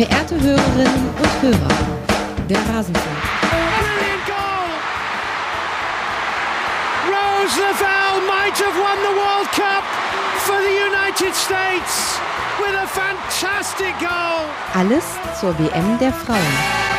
Verehrte Hörerinnen und Hörer, der Rasenfunk. Brilliant goal! Rose Lavelle might have won the World Cup for the United States with a fantastic goal. Alles zur WM der Frauen.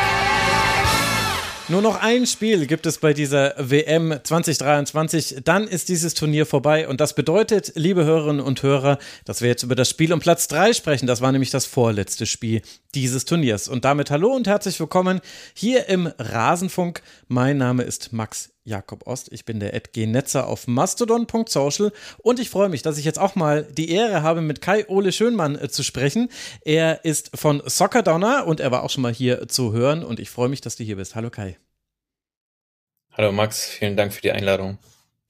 Nur noch ein Spiel gibt es bei dieser WM 2023. Dann ist dieses Turnier vorbei. Und das bedeutet, liebe Hörerinnen und Hörer, dass wir jetzt über das Spiel um Platz 3 sprechen. Das war nämlich das vorletzte Spiel dieses Turniers. Und damit hallo und herzlich willkommen hier im Rasenfunk. Mein Name ist Max Jakob Ost. Ich bin der Netzer auf mastodon.social und ich freue mich, dass ich jetzt auch mal die Ehre habe, mit Kai Ole Schönmann äh, zu sprechen. Er ist von Soccer Downer und er war auch schon mal hier zu hören und ich freue mich, dass du hier bist. Hallo Kai. Hallo Max, vielen Dank für die Einladung.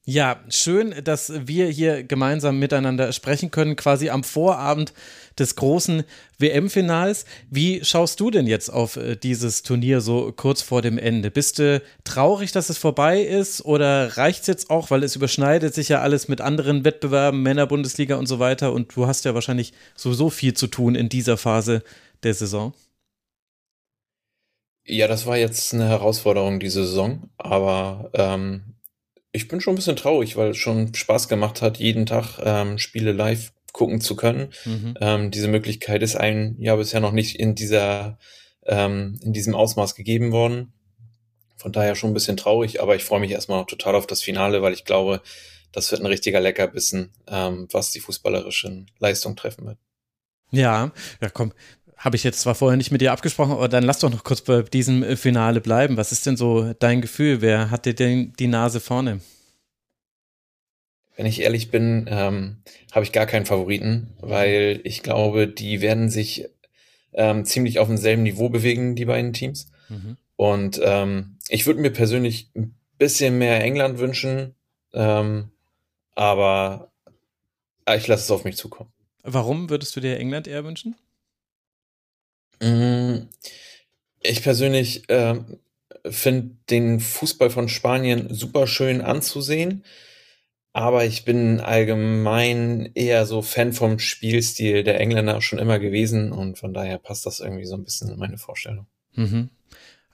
Ja, schön, dass wir hier gemeinsam miteinander sprechen können, quasi am Vorabend des großen WM-Finals. Wie schaust du denn jetzt auf äh, dieses Turnier so kurz vor dem Ende? Bist du traurig, dass es vorbei ist oder reicht es jetzt auch, weil es überschneidet sich ja alles mit anderen Wettbewerben, Männerbundesliga und so weiter und du hast ja wahrscheinlich sowieso viel zu tun in dieser Phase der Saison? Ja, das war jetzt eine Herausforderung diese Saison, aber ähm, ich bin schon ein bisschen traurig, weil es schon Spaß gemacht hat, jeden Tag ähm, Spiele live gucken zu können. Mhm. Ähm, diese Möglichkeit ist einem ja bisher noch nicht in dieser, ähm, in diesem Ausmaß gegeben worden. Von daher schon ein bisschen traurig, aber ich freue mich erstmal noch total auf das Finale, weil ich glaube, das wird ein richtiger Leckerbissen, ähm, was die fußballerischen Leistung treffen wird. Ja, ja, komm, habe ich jetzt zwar vorher nicht mit dir abgesprochen, aber dann lass doch noch kurz bei diesem äh, Finale bleiben. Was ist denn so dein Gefühl? Wer hat dir denn die Nase vorne? Wenn ich ehrlich bin, ähm, habe ich gar keinen Favoriten, weil ich glaube, die werden sich ähm, ziemlich auf demselben Niveau bewegen, die beiden Teams. Mhm. Und ähm, ich würde mir persönlich ein bisschen mehr England wünschen, ähm, aber ich lasse es auf mich zukommen. Warum würdest du dir England eher wünschen? Mm, ich persönlich äh, finde den Fußball von Spanien super schön anzusehen, aber ich bin allgemein eher so Fan vom Spielstil der Engländer schon immer gewesen und von daher passt das irgendwie so ein bisschen in meine Vorstellung. Mhm.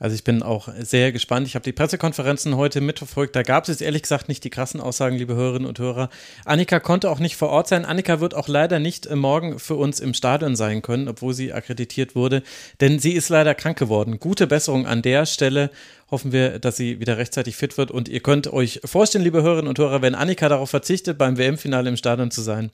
Also ich bin auch sehr gespannt. Ich habe die Pressekonferenzen heute mitverfolgt. Da gab es jetzt ehrlich gesagt nicht die krassen Aussagen, liebe Hörerinnen und Hörer. Annika konnte auch nicht vor Ort sein. Annika wird auch leider nicht äh, morgen für uns im Stadion sein können, obwohl sie akkreditiert wurde, denn sie ist leider krank geworden. Gute Besserung an der Stelle. Hoffen wir, dass sie wieder rechtzeitig fit wird. Und ihr könnt euch vorstellen, liebe Hörerinnen und Hörer, wenn Annika darauf verzichtet, beim WM-Finale im Stadion zu sein,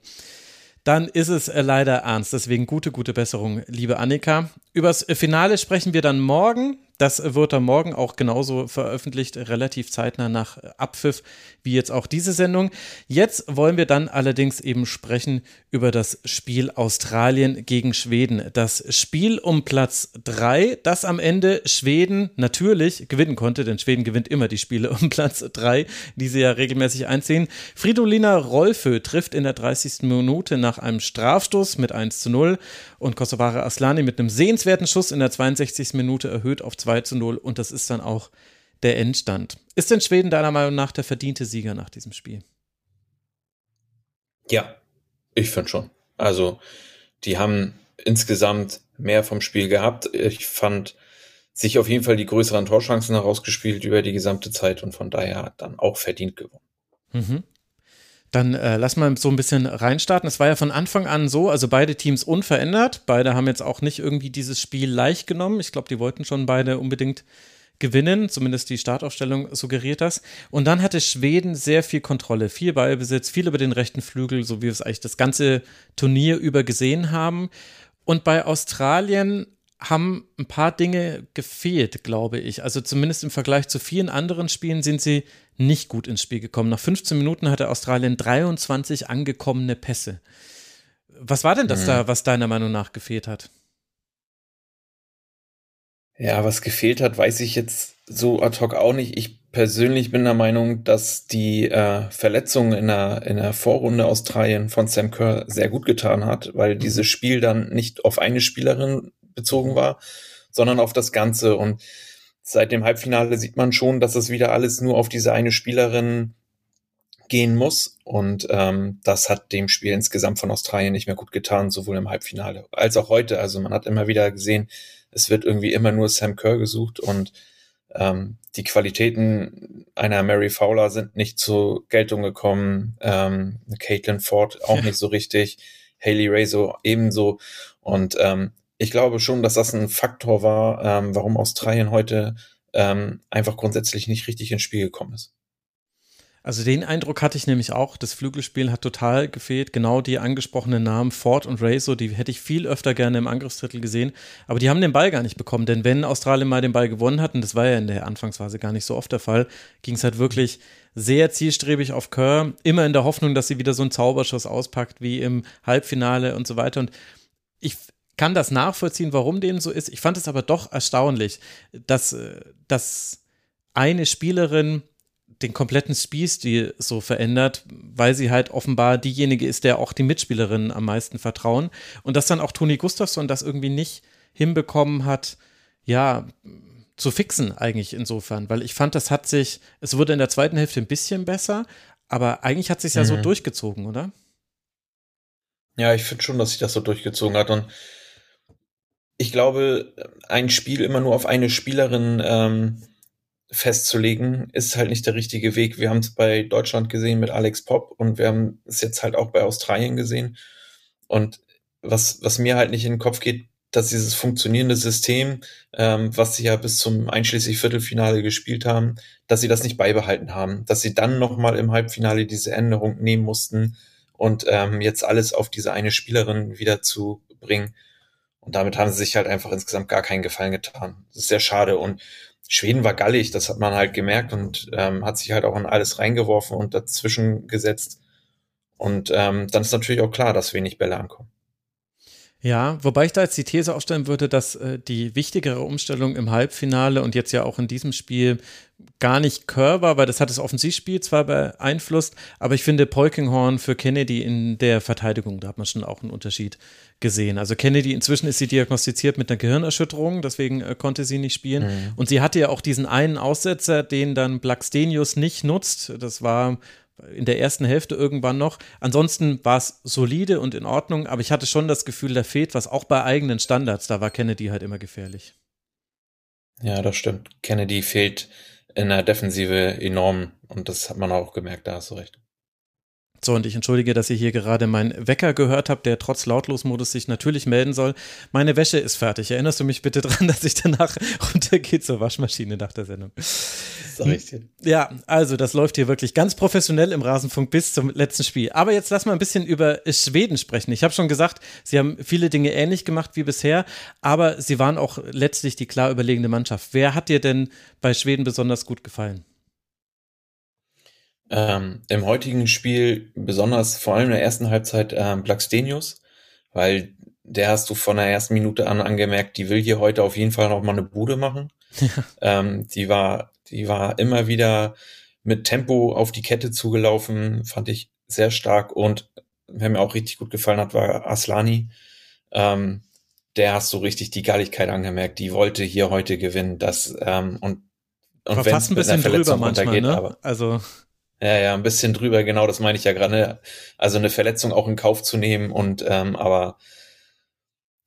dann ist es äh, leider ernst. Deswegen gute, gute Besserung, liebe Annika. Übers Finale sprechen wir dann morgen. Das wird dann morgen auch genauso veröffentlicht, relativ zeitnah nach Abpfiff, wie jetzt auch diese Sendung. Jetzt wollen wir dann allerdings eben sprechen über das Spiel Australien gegen Schweden. Das Spiel um Platz 3, das am Ende Schweden natürlich gewinnen konnte, denn Schweden gewinnt immer die Spiele um Platz 3, die sie ja regelmäßig einziehen. Fridolina Rolfö trifft in der 30. Minute nach einem Strafstoß mit 1 zu 0 und Kosovare Aslani mit einem sehenswerten Schuss in der 62. Minute erhöht auf 2 zu 0 und das ist dann auch der Endstand. Ist denn Schweden deiner Meinung nach der verdiente Sieger nach diesem Spiel? Ja, ich finde schon. Also, die haben insgesamt mehr vom Spiel gehabt. Ich fand sich auf jeden Fall die größeren Torchancen herausgespielt über die gesamte Zeit und von daher dann auch verdient gewonnen. Mhm. Dann äh, lass mal so ein bisschen reinstarten. Es war ja von Anfang an so, also beide Teams unverändert. Beide haben jetzt auch nicht irgendwie dieses Spiel leicht genommen. Ich glaube, die wollten schon beide unbedingt gewinnen, zumindest die Startaufstellung suggeriert das. Und dann hatte Schweden sehr viel Kontrolle, viel Ballbesitz, viel über den rechten Flügel, so wie wir es eigentlich das ganze Turnier über gesehen haben. Und bei Australien haben ein paar Dinge gefehlt, glaube ich. Also zumindest im Vergleich zu vielen anderen Spielen sind sie nicht gut ins Spiel gekommen. Nach 15 Minuten hatte Australien 23 angekommene Pässe. Was war denn das mhm. da, was deiner Meinung nach gefehlt hat? Ja, was gefehlt hat, weiß ich jetzt so ad hoc auch nicht. Ich persönlich bin der Meinung, dass die äh, Verletzung in der, in der Vorrunde Australien von Sam Kerr sehr gut getan hat, weil dieses Spiel dann nicht auf eine Spielerin bezogen war, sondern auf das Ganze. Und seit dem Halbfinale sieht man schon, dass es wieder alles nur auf diese eine Spielerin gehen muss. Und ähm, das hat dem Spiel insgesamt von Australien nicht mehr gut getan, sowohl im Halbfinale als auch heute. Also man hat immer wieder gesehen, es wird irgendwie immer nur Sam Kerr gesucht und ähm, die Qualitäten einer Mary Fowler sind nicht zur Geltung gekommen. Ähm, Caitlin Ford auch ja. nicht so richtig. Haley Razor ebenso. Und ähm, ich glaube schon, dass das ein Faktor war, ähm, warum Australien heute ähm, einfach grundsätzlich nicht richtig ins Spiel gekommen ist. Also den Eindruck hatte ich nämlich auch, das Flügelspiel hat total gefehlt. Genau die angesprochenen Namen Ford und Razor, die hätte ich viel öfter gerne im Angriffsdrittel gesehen. Aber die haben den Ball gar nicht bekommen, denn wenn Australien mal den Ball gewonnen hat, und das war ja in der Anfangsphase gar nicht so oft der Fall, ging es halt wirklich sehr zielstrebig auf Kerr, immer in der Hoffnung, dass sie wieder so einen Zauberschuss auspackt wie im Halbfinale und so weiter. Und ich kann das nachvollziehen, warum dem so ist. Ich fand es aber doch erstaunlich, dass, äh, dass eine Spielerin den kompletten Spielstil so verändert, weil sie halt offenbar diejenige ist, der auch die Mitspielerinnen am meisten vertrauen. Und dass dann auch Toni Gustafsson das irgendwie nicht hinbekommen hat, ja, zu fixen eigentlich insofern, weil ich fand, das hat sich, es wurde in der zweiten Hälfte ein bisschen besser, aber eigentlich hat sich ja mhm. so durchgezogen, oder? Ja, ich finde schon, dass sich das so durchgezogen hat und ich glaube, ein Spiel immer nur auf eine Spielerin ähm, festzulegen, ist halt nicht der richtige Weg. Wir haben es bei Deutschland gesehen mit Alex Pop und wir haben es jetzt halt auch bei Australien gesehen. Und was, was mir halt nicht in den Kopf geht, dass dieses funktionierende System, ähm, was sie ja bis zum einschließlich Viertelfinale gespielt haben, dass sie das nicht beibehalten haben, dass sie dann nochmal im Halbfinale diese Änderung nehmen mussten und ähm, jetzt alles auf diese eine Spielerin wieder zu bringen. Und damit haben sie sich halt einfach insgesamt gar keinen Gefallen getan. Das ist sehr schade. Und Schweden war gallig, das hat man halt gemerkt und ähm, hat sich halt auch in alles reingeworfen und dazwischen gesetzt. Und ähm, dann ist natürlich auch klar, dass wenig Bälle ankommen. Ja, wobei ich da jetzt die These aufstellen würde, dass äh, die wichtigere Umstellung im Halbfinale und jetzt ja auch in diesem Spiel gar nicht Kerr war, weil das hat das Offensivspiel zwar beeinflusst, aber ich finde Polkinghorn für Kennedy in der Verteidigung, da hat man schon auch einen Unterschied gesehen. Also Kennedy, inzwischen ist sie diagnostiziert mit einer Gehirnerschütterung, deswegen äh, konnte sie nicht spielen. Mhm. Und sie hatte ja auch diesen einen Aussetzer, den dann Blackstenius nicht nutzt. Das war in der ersten Hälfte irgendwann noch. Ansonsten war es solide und in Ordnung, aber ich hatte schon das Gefühl, da fehlt was, auch bei eigenen Standards. Da war Kennedy halt immer gefährlich. Ja, das stimmt. Kennedy fehlt in der Defensive enorm und das hat man auch gemerkt, da hast du recht. So, und ich entschuldige, dass ihr hier gerade meinen Wecker gehört habt, der trotz Lautlosmodus sich natürlich melden soll. Meine Wäsche ist fertig. Erinnerst du mich bitte dran, dass ich danach runtergehe zur Waschmaschine nach der Sendung? Sag ich dir. Ja, also das läuft hier wirklich ganz professionell im Rasenfunk bis zum letzten Spiel. Aber jetzt lass mal ein bisschen über Schweden sprechen. Ich habe schon gesagt, sie haben viele Dinge ähnlich gemacht wie bisher, aber sie waren auch letztlich die klar überlegene Mannschaft. Wer hat dir denn bei Schweden besonders gut gefallen? Ähm, Im heutigen Spiel besonders vor allem in der ersten Halbzeit ähm, Blackstenius, weil der hast du von der ersten Minute an angemerkt, die will hier heute auf jeden Fall noch mal eine Bude machen. ähm, die war, die war immer wieder mit Tempo auf die Kette zugelaufen, fand ich sehr stark und wer mir auch richtig gut gefallen hat, war Aslani. Ähm, der hast du richtig die Galligkeit angemerkt. Die wollte hier heute gewinnen. Das ähm, und und wenn fast ein bisschen drüber manchmal, ne? aber also ja, ja, ein bisschen drüber, genau, das meine ich ja gerade. Ne? Also eine Verletzung auch in Kauf zu nehmen und ähm, aber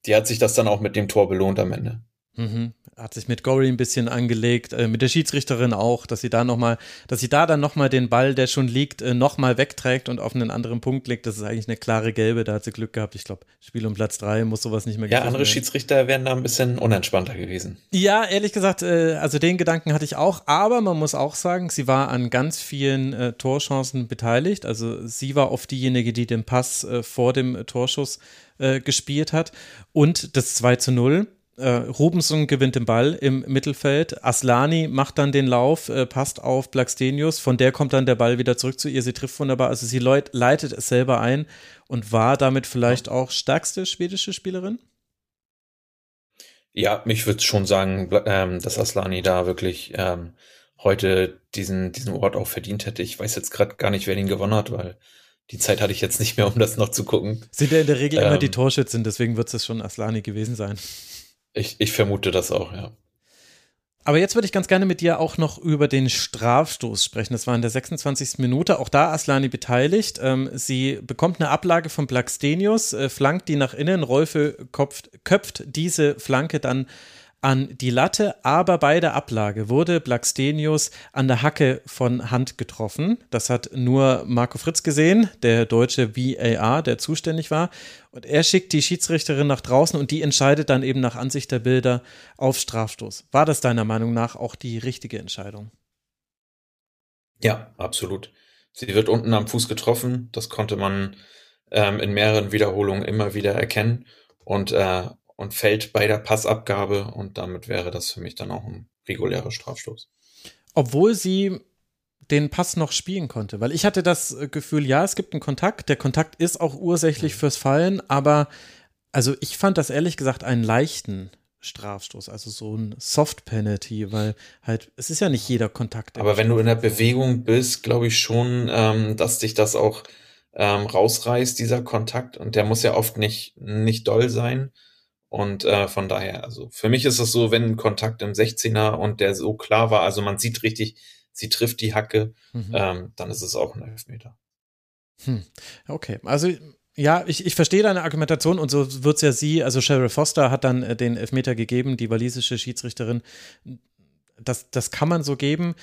die hat sich das dann auch mit dem Tor belohnt am Ende. Mhm hat sich mit Gory ein bisschen angelegt, äh, mit der Schiedsrichterin auch, dass sie da nochmal, dass sie da dann nochmal den Ball, der schon liegt, äh, nochmal wegträgt und auf einen anderen Punkt legt. Das ist eigentlich eine klare Gelbe, da hat sie Glück gehabt. Ich glaube, Spiel um Platz drei muss sowas nicht mehr Ja, andere werden. Schiedsrichter wären da ein bisschen unentspannter gewesen. Ja, ehrlich gesagt, äh, also den Gedanken hatte ich auch, aber man muss auch sagen, sie war an ganz vielen äh, Torchancen beteiligt. Also sie war oft diejenige, die den Pass äh, vor dem Torschuss äh, gespielt hat. Und das 2 zu 0 äh, Rubenson gewinnt den Ball im Mittelfeld. Aslani macht dann den Lauf, äh, passt auf Blackstenius. Von der kommt dann der Ball wieder zurück zu ihr. Sie trifft wunderbar. Also sie leitet es selber ein und war damit vielleicht auch stärkste schwedische Spielerin? Ja, ich würde schon sagen, ähm, dass Aslani da wirklich ähm, heute diesen, diesen Ort auch verdient hätte. Ich weiß jetzt gerade gar nicht, wer den gewonnen hat, weil die Zeit hatte ich jetzt nicht mehr, um das noch zu gucken. Sind ja in der Regel ähm, immer die Torschützen, deswegen wird es schon Aslani gewesen sein. Ich, ich vermute das auch, ja. Aber jetzt würde ich ganz gerne mit dir auch noch über den Strafstoß sprechen. Das war in der 26. Minute. Auch da Aslani beteiligt. Ähm, sie bekommt eine Ablage von Blackstenius, äh, flankt die nach innen. Rolfe köpft, köpft diese Flanke dann an die Latte, aber bei der Ablage wurde Blackstenius an der Hacke von Hand getroffen. Das hat nur Marco Fritz gesehen, der deutsche VAR, der zuständig war. Und er schickt die Schiedsrichterin nach draußen und die entscheidet dann eben nach Ansicht der Bilder auf Strafstoß. War das deiner Meinung nach auch die richtige Entscheidung? Ja, absolut. Sie wird unten am Fuß getroffen. Das konnte man ähm, in mehreren Wiederholungen immer wieder erkennen. Und äh, und fällt bei der Passabgabe und damit wäre das für mich dann auch ein regulärer Strafstoß. Obwohl sie den Pass noch spielen konnte, weil ich hatte das Gefühl, ja, es gibt einen Kontakt, der Kontakt ist auch ursächlich mhm. fürs Fallen, aber also ich fand das ehrlich gesagt einen leichten Strafstoß, also so ein Soft Penalty, weil halt, es ist ja nicht jeder Kontakt. Aber wenn du in der Bewegung bist, glaube ich schon, ähm, dass dich das auch ähm, rausreißt, dieser Kontakt, und der muss ja oft nicht, nicht doll sein. Und äh, von daher, also für mich ist es so, wenn ein Kontakt im 16er und der so klar war, also man sieht richtig, sie trifft die Hacke, mhm. ähm, dann ist es auch ein Elfmeter. Hm. Okay, also ja, ich, ich verstehe deine Argumentation und so wird es ja sie, also Cheryl Foster hat dann äh, den Elfmeter gegeben, die walisische Schiedsrichterin das, das kann man so geben.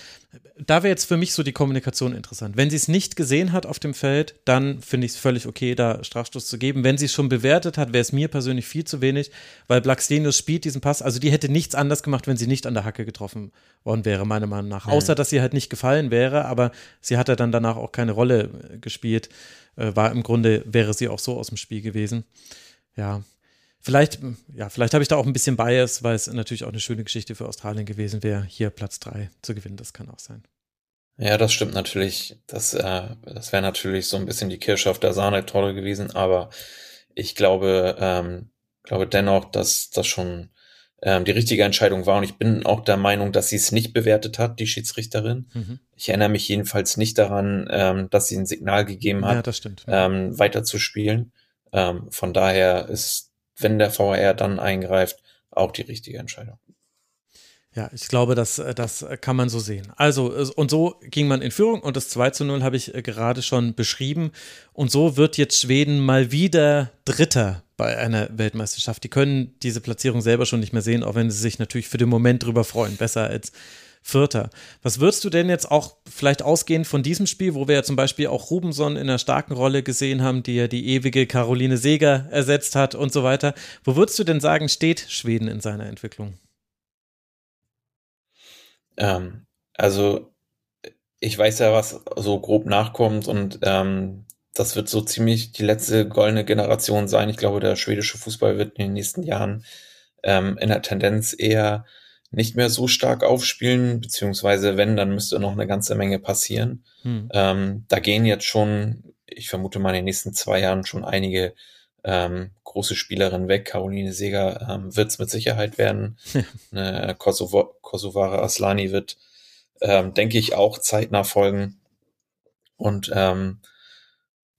Da wäre jetzt für mich so die Kommunikation interessant. Wenn sie es nicht gesehen hat auf dem Feld, dann finde ich es völlig okay, da Strafstoß zu geben. Wenn sie es schon bewertet hat, wäre es mir persönlich viel zu wenig, weil Blackstenius spielt diesen Pass. Also die hätte nichts anders gemacht, wenn sie nicht an der Hacke getroffen worden wäre, meiner Meinung nach. Mhm. Außer, dass sie halt nicht gefallen wäre, aber sie hat ja dann danach auch keine Rolle äh, gespielt. Äh, war im Grunde, wäre sie auch so aus dem Spiel gewesen. Ja, Vielleicht, ja, vielleicht habe ich da auch ein bisschen Bias, weil es natürlich auch eine schöne Geschichte für Australien gewesen wäre, hier Platz 3 zu gewinnen. Das kann auch sein. Ja, das stimmt natürlich. Das, äh, das wäre natürlich so ein bisschen die Kirsche auf der Sahne-Torte gewesen, aber ich glaube, ähm, glaube dennoch, dass das schon ähm, die richtige Entscheidung war und ich bin auch der Meinung, dass sie es nicht bewertet hat, die Schiedsrichterin. Mhm. Ich erinnere mich jedenfalls nicht daran, ähm, dass sie ein Signal gegeben hat, ja, das stimmt. Ähm, weiter zu spielen. Ähm, von daher ist wenn der VR dann eingreift, auch die richtige Entscheidung. Ja, ich glaube, das, das kann man so sehen. Also, und so ging man in Führung und das 2 zu 0 habe ich äh, gerade schon beschrieben. Und so wird jetzt Schweden mal wieder Dritter bei einer Weltmeisterschaft. Die können diese Platzierung selber schon nicht mehr sehen, auch wenn sie sich natürlich für den Moment drüber freuen. Besser als Vierter. Was würdest du denn jetzt auch vielleicht ausgehend von diesem Spiel, wo wir ja zum Beispiel auch Rubenson in einer starken Rolle gesehen haben, die ja die ewige Caroline Seger ersetzt hat und so weiter, wo würdest du denn sagen, steht Schweden in seiner Entwicklung? Ähm, also ich weiß ja, was so grob nachkommt und ähm, das wird so ziemlich die letzte goldene Generation sein. Ich glaube, der schwedische Fußball wird in den nächsten Jahren ähm, in der Tendenz eher nicht mehr so stark aufspielen, beziehungsweise wenn, dann müsste noch eine ganze Menge passieren. Hm. Ähm, da gehen jetzt schon, ich vermute mal in den nächsten zwei Jahren schon einige ähm, große Spielerinnen weg. Caroline Seger ähm, wird es mit Sicherheit werden. eine Kosovo Kosovare Aslani wird, ähm, denke ich, auch zeitnah folgen. Und ähm,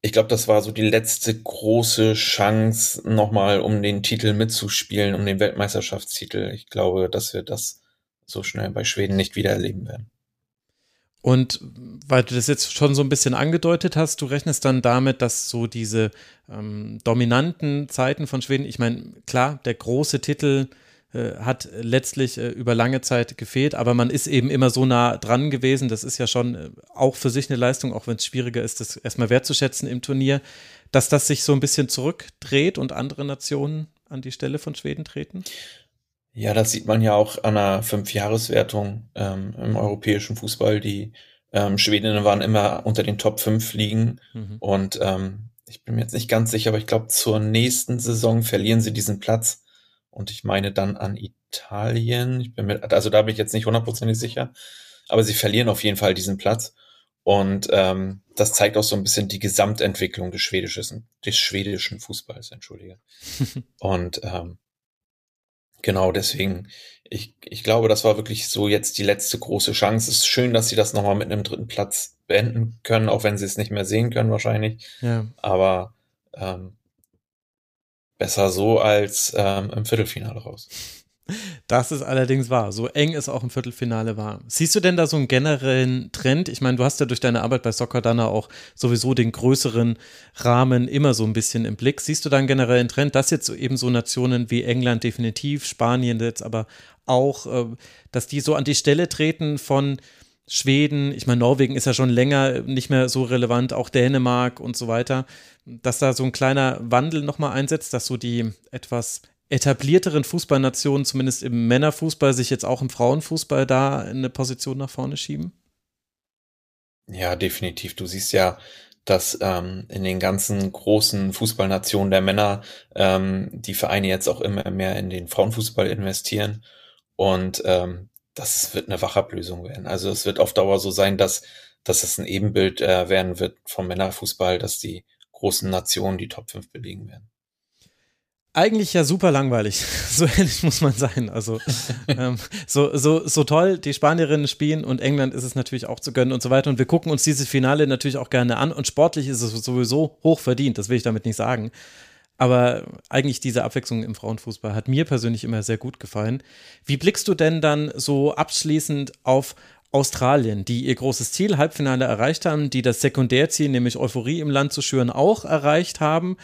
ich glaube, das war so die letzte große Chance nochmal, um den Titel mitzuspielen, um den Weltmeisterschaftstitel. Ich glaube, dass wir das so schnell bei Schweden nicht wieder erleben werden. Und weil du das jetzt schon so ein bisschen angedeutet hast, du rechnest dann damit, dass so diese ähm, dominanten Zeiten von Schweden, ich meine, klar, der große Titel hat letztlich äh, über lange Zeit gefehlt, aber man ist eben immer so nah dran gewesen. Das ist ja schon äh, auch für sich eine Leistung, auch wenn es schwieriger ist, das erstmal wertzuschätzen im Turnier, dass das sich so ein bisschen zurückdreht und andere Nationen an die Stelle von Schweden treten? Ja, das sieht man ja auch an der Fünfjahreswertung ähm, im europäischen Fußball. Die ähm, Schwedinnen waren immer unter den Top 5 liegen mhm. und ähm, ich bin mir jetzt nicht ganz sicher, aber ich glaube, zur nächsten Saison verlieren sie diesen Platz und ich meine dann an Italien. Ich bin mit, also da bin ich jetzt nicht hundertprozentig sicher, aber sie verlieren auf jeden Fall diesen Platz. Und ähm, das zeigt auch so ein bisschen die Gesamtentwicklung des schwedischen, des schwedischen Fußballs, entschuldige. und ähm, genau deswegen, ich, ich glaube, das war wirklich so jetzt die letzte große Chance. Es ist schön, dass sie das nochmal mit einem dritten Platz beenden können, auch wenn sie es nicht mehr sehen können wahrscheinlich. Ja. Aber ähm, besser so als ähm, im Viertelfinale raus. Das ist allerdings wahr. So eng es auch im Viertelfinale war. Siehst du denn da so einen generellen Trend? Ich meine, du hast ja durch deine Arbeit bei Soccer Dana auch sowieso den größeren Rahmen immer so ein bisschen im Blick. Siehst du da einen generellen Trend, dass jetzt eben so Nationen wie England definitiv, Spanien jetzt aber auch, äh, dass die so an die Stelle treten von Schweden, ich meine, Norwegen ist ja schon länger nicht mehr so relevant, auch Dänemark und so weiter, dass da so ein kleiner Wandel nochmal einsetzt, dass so die etwas etablierteren Fußballnationen, zumindest im Männerfußball, sich jetzt auch im Frauenfußball da in eine Position nach vorne schieben? Ja, definitiv. Du siehst ja, dass ähm, in den ganzen großen Fußballnationen der Männer ähm, die Vereine jetzt auch immer mehr in den Frauenfußball investieren. Und ähm, das wird eine Wachablösung werden. Also es wird auf Dauer so sein, dass, dass es ein Ebenbild äh, werden wird vom Männerfußball, dass die großen Nationen die Top 5 belegen werden eigentlich ja super langweilig. So ehrlich muss man sein. Also ähm, so, so, so toll die Spanierinnen spielen und England ist es natürlich auch zu gönnen und so weiter. Und wir gucken uns dieses Finale natürlich auch gerne an. Und sportlich ist es sowieso hoch verdient, das will ich damit nicht sagen. Aber eigentlich diese Abwechslung im Frauenfußball hat mir persönlich immer sehr gut gefallen. Wie blickst du denn dann so abschließend auf Australien, die ihr großes Ziel, Halbfinale erreicht haben, die das Sekundärziel, nämlich Euphorie im Land zu schüren, auch erreicht haben?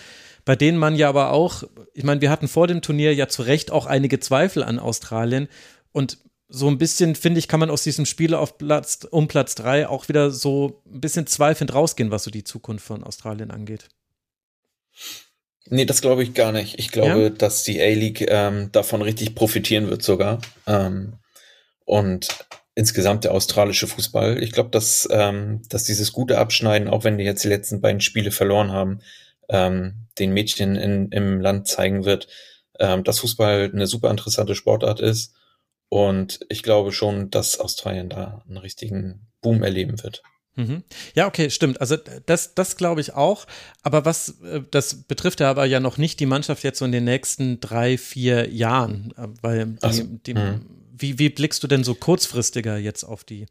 bei denen man ja aber auch, ich meine, wir hatten vor dem Turnier ja zu Recht auch einige Zweifel an Australien und so ein bisschen, finde ich, kann man aus diesem Spiel auf Platz, um Platz drei auch wieder so ein bisschen zweifelnd rausgehen, was so die Zukunft von Australien angeht. Nee, das glaube ich gar nicht. Ich glaube, ja? dass die A-League ähm, davon richtig profitieren wird sogar. Ähm, und insgesamt der australische Fußball. Ich glaube, dass, ähm, dass dieses gute Abschneiden, auch wenn die jetzt die letzten beiden Spiele verloren haben, ähm, den Mädchen in, im Land zeigen wird, ähm, dass Fußball eine super interessante Sportart ist. Und ich glaube schon, dass Australien da einen richtigen Boom erleben wird. Mhm. Ja, okay, stimmt. Also das, das glaube ich auch. Aber was, äh, das betrifft ja aber ja noch nicht die Mannschaft jetzt so in den nächsten drei, vier Jahren. Äh, weil die, so. die, mhm. wie, wie blickst du denn so kurzfristiger jetzt auf die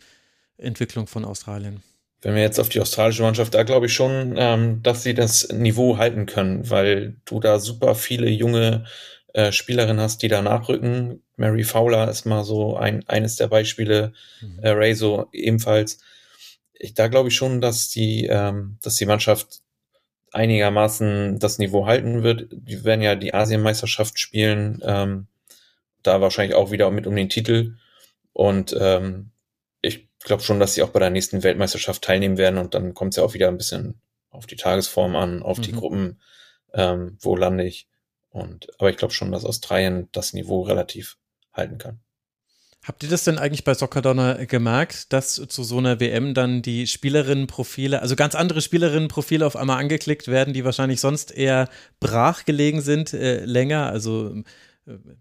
Entwicklung von Australien? wenn wir jetzt auf die australische Mannschaft, da glaube ich schon, ähm, dass sie das Niveau halten können, weil du da super viele junge äh, Spielerinnen hast, die da nachrücken. Mary Fowler ist mal so ein, eines der Beispiele, mhm. äh, Rezo ebenfalls. Ich, da glaube ich schon, dass die, ähm, dass die Mannschaft einigermaßen das Niveau halten wird. Die werden ja die Asienmeisterschaft spielen, ähm, da wahrscheinlich auch wieder mit um den Titel. Und ähm, ich glaube schon, dass sie auch bei der nächsten Weltmeisterschaft teilnehmen werden und dann kommt es ja auch wieder ein bisschen auf die Tagesform an, auf mhm. die Gruppen, ähm, wo lande ich. Und aber ich glaube schon, dass Australien das Niveau relativ halten kann. Habt ihr das denn eigentlich bei Soccerdonner gemerkt, dass zu so einer WM dann die Spielerinnenprofile, also ganz andere Spielerinnenprofile auf einmal angeklickt werden, die wahrscheinlich sonst eher brach gelegen sind, äh, länger? Also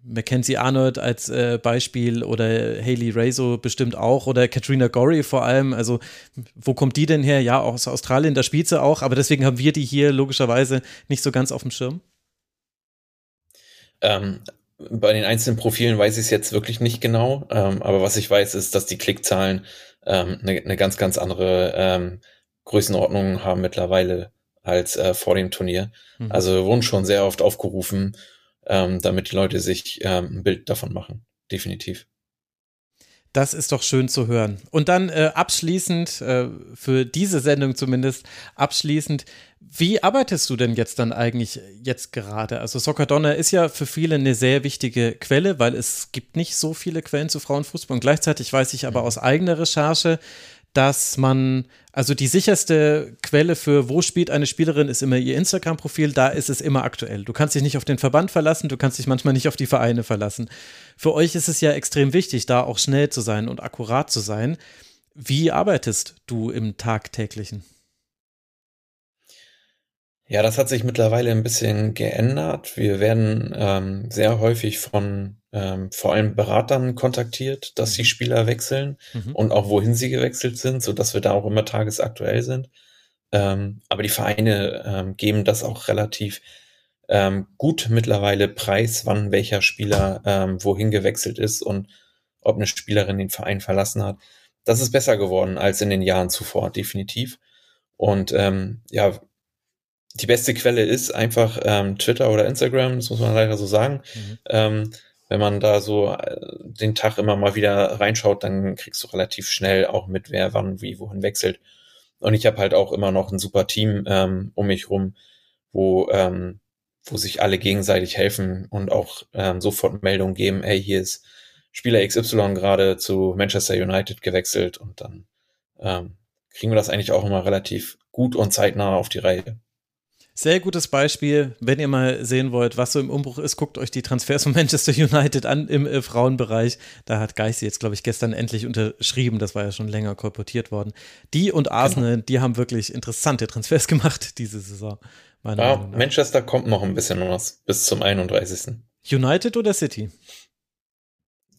Mackenzie Arnold als äh, Beispiel oder Haley Rezo bestimmt auch oder Katrina Gorey vor allem. Also, wo kommt die denn her? Ja, aus Australien, da spielt sie auch, aber deswegen haben wir die hier logischerweise nicht so ganz auf dem Schirm. Ähm, bei den einzelnen Profilen weiß ich es jetzt wirklich nicht genau, ähm, aber was ich weiß, ist, dass die Klickzahlen ähm, eine, eine ganz, ganz andere ähm, Größenordnung haben mittlerweile als äh, vor dem Turnier. Mhm. Also wurden schon sehr oft aufgerufen ähm, damit die Leute sich ähm, ein Bild davon machen. Definitiv. Das ist doch schön zu hören. Und dann äh, abschließend, äh, für diese Sendung zumindest, abschließend, wie arbeitest du denn jetzt dann eigentlich jetzt gerade? Also Soccer Donner ist ja für viele eine sehr wichtige Quelle, weil es gibt nicht so viele Quellen zu Frauenfußball. Und gleichzeitig weiß ich aber mhm. aus eigener Recherche, dass man, also die sicherste Quelle für, wo spielt eine Spielerin, ist immer ihr Instagram-Profil, da ist es immer aktuell. Du kannst dich nicht auf den Verband verlassen, du kannst dich manchmal nicht auf die Vereine verlassen. Für euch ist es ja extrem wichtig, da auch schnell zu sein und akkurat zu sein. Wie arbeitest du im tagtäglichen? Ja, das hat sich mittlerweile ein bisschen geändert. Wir werden ähm, sehr häufig von ähm, vor allem Beratern kontaktiert, dass die mhm. Spieler wechseln mhm. und auch wohin sie gewechselt sind, so dass wir da auch immer tagesaktuell sind. Ähm, aber die Vereine ähm, geben das auch relativ ähm, gut mittlerweile preis, wann welcher Spieler ähm, wohin gewechselt ist und ob eine Spielerin den Verein verlassen hat. Das ist besser geworden als in den Jahren zuvor, definitiv. Und ähm, ja, die beste Quelle ist einfach ähm, Twitter oder Instagram, das muss man leider so sagen. Mhm. Ähm, wenn man da so äh, den Tag immer mal wieder reinschaut, dann kriegst du relativ schnell auch mit, wer wann wie wohin wechselt. Und ich habe halt auch immer noch ein super Team ähm, um mich rum, wo ähm, wo sich alle gegenseitig helfen und auch ähm, sofort Meldungen geben, hey, hier ist Spieler XY gerade zu Manchester United gewechselt und dann ähm, kriegen wir das eigentlich auch immer relativ gut und zeitnah auf die Reihe. Sehr gutes Beispiel. Wenn ihr mal sehen wollt, was so im Umbruch ist, guckt euch die Transfers von Manchester United an im äh, Frauenbereich. Da hat Geissi jetzt, glaube ich, gestern endlich unterschrieben. Das war ja schon länger kolportiert worden. Die und Arsenal, genau. die haben wirklich interessante Transfers gemacht diese Saison. Ja, Manchester kommt noch ein bisschen was bis zum 31. United oder City?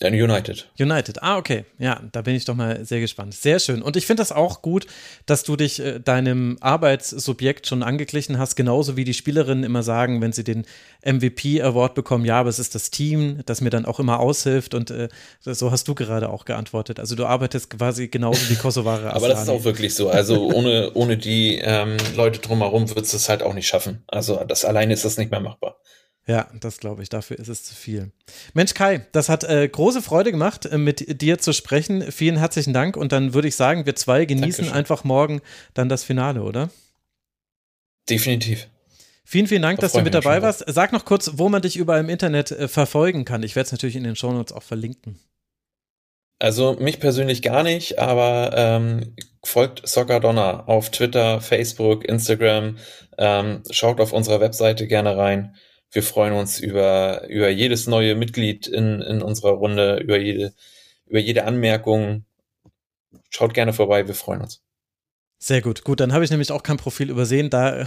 United. United, ah, okay. Ja, da bin ich doch mal sehr gespannt. Sehr schön. Und ich finde das auch gut, dass du dich äh, deinem Arbeitssubjekt schon angeglichen hast, genauso wie die Spielerinnen immer sagen, wenn sie den MVP-Award bekommen, ja, aber es ist das Team, das mir dann auch immer aushilft. Und äh, so hast du gerade auch geantwortet. Also du arbeitest quasi genauso wie Kosovare. aber das ist auch wirklich so. Also ohne, ohne die ähm, Leute drumherum würdest du es halt auch nicht schaffen. Also das alleine ist das nicht mehr machbar. Ja, das glaube ich. Dafür ist es zu viel. Mensch, Kai, das hat äh, große Freude gemacht, äh, mit dir zu sprechen. Vielen herzlichen Dank. Und dann würde ich sagen, wir zwei genießen Dankeschön. einfach morgen dann das Finale, oder? Definitiv. Vielen, vielen Dank, da dass du mit dabei warst. Sag noch kurz, wo man dich überall im Internet äh, verfolgen kann. Ich werde es natürlich in den Shownotes auch verlinken. Also mich persönlich gar nicht, aber ähm, folgt Soccer Donner auf Twitter, Facebook, Instagram. Ähm, schaut auf unserer Webseite gerne rein wir freuen uns über, über jedes neue Mitglied in, in unserer Runde, über jede, über jede Anmerkung. Schaut gerne vorbei, wir freuen uns. Sehr gut. Gut, dann habe ich nämlich auch kein Profil übersehen. Da,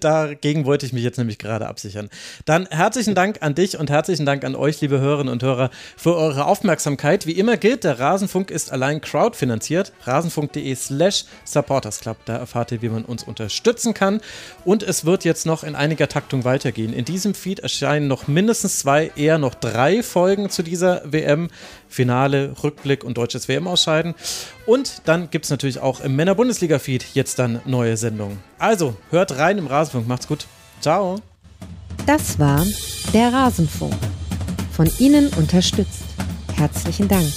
dagegen wollte ich mich jetzt nämlich gerade absichern. Dann herzlichen Dank an dich und herzlichen Dank an euch, liebe Hörerinnen und Hörer, für eure Aufmerksamkeit. Wie immer gilt, der Rasenfunk ist allein crowdfinanziert. Rasenfunk.de slash supportersclub. Da erfahrt ihr, wie man uns unterstützen kann. Und es wird jetzt noch in einiger Taktung weitergehen. In diesem Feed erscheinen noch mindestens zwei, eher noch drei Folgen zu dieser WM. Finale, Rückblick und deutsches WM-Ausscheiden. Und dann gibt es natürlich auch im Männer-Bundesliga-Feed jetzt dann neue Sendungen. Also, hört rein im Rasenfunk. Macht's gut. Ciao. Das war der Rasenfunk. Von Ihnen unterstützt. Herzlichen Dank.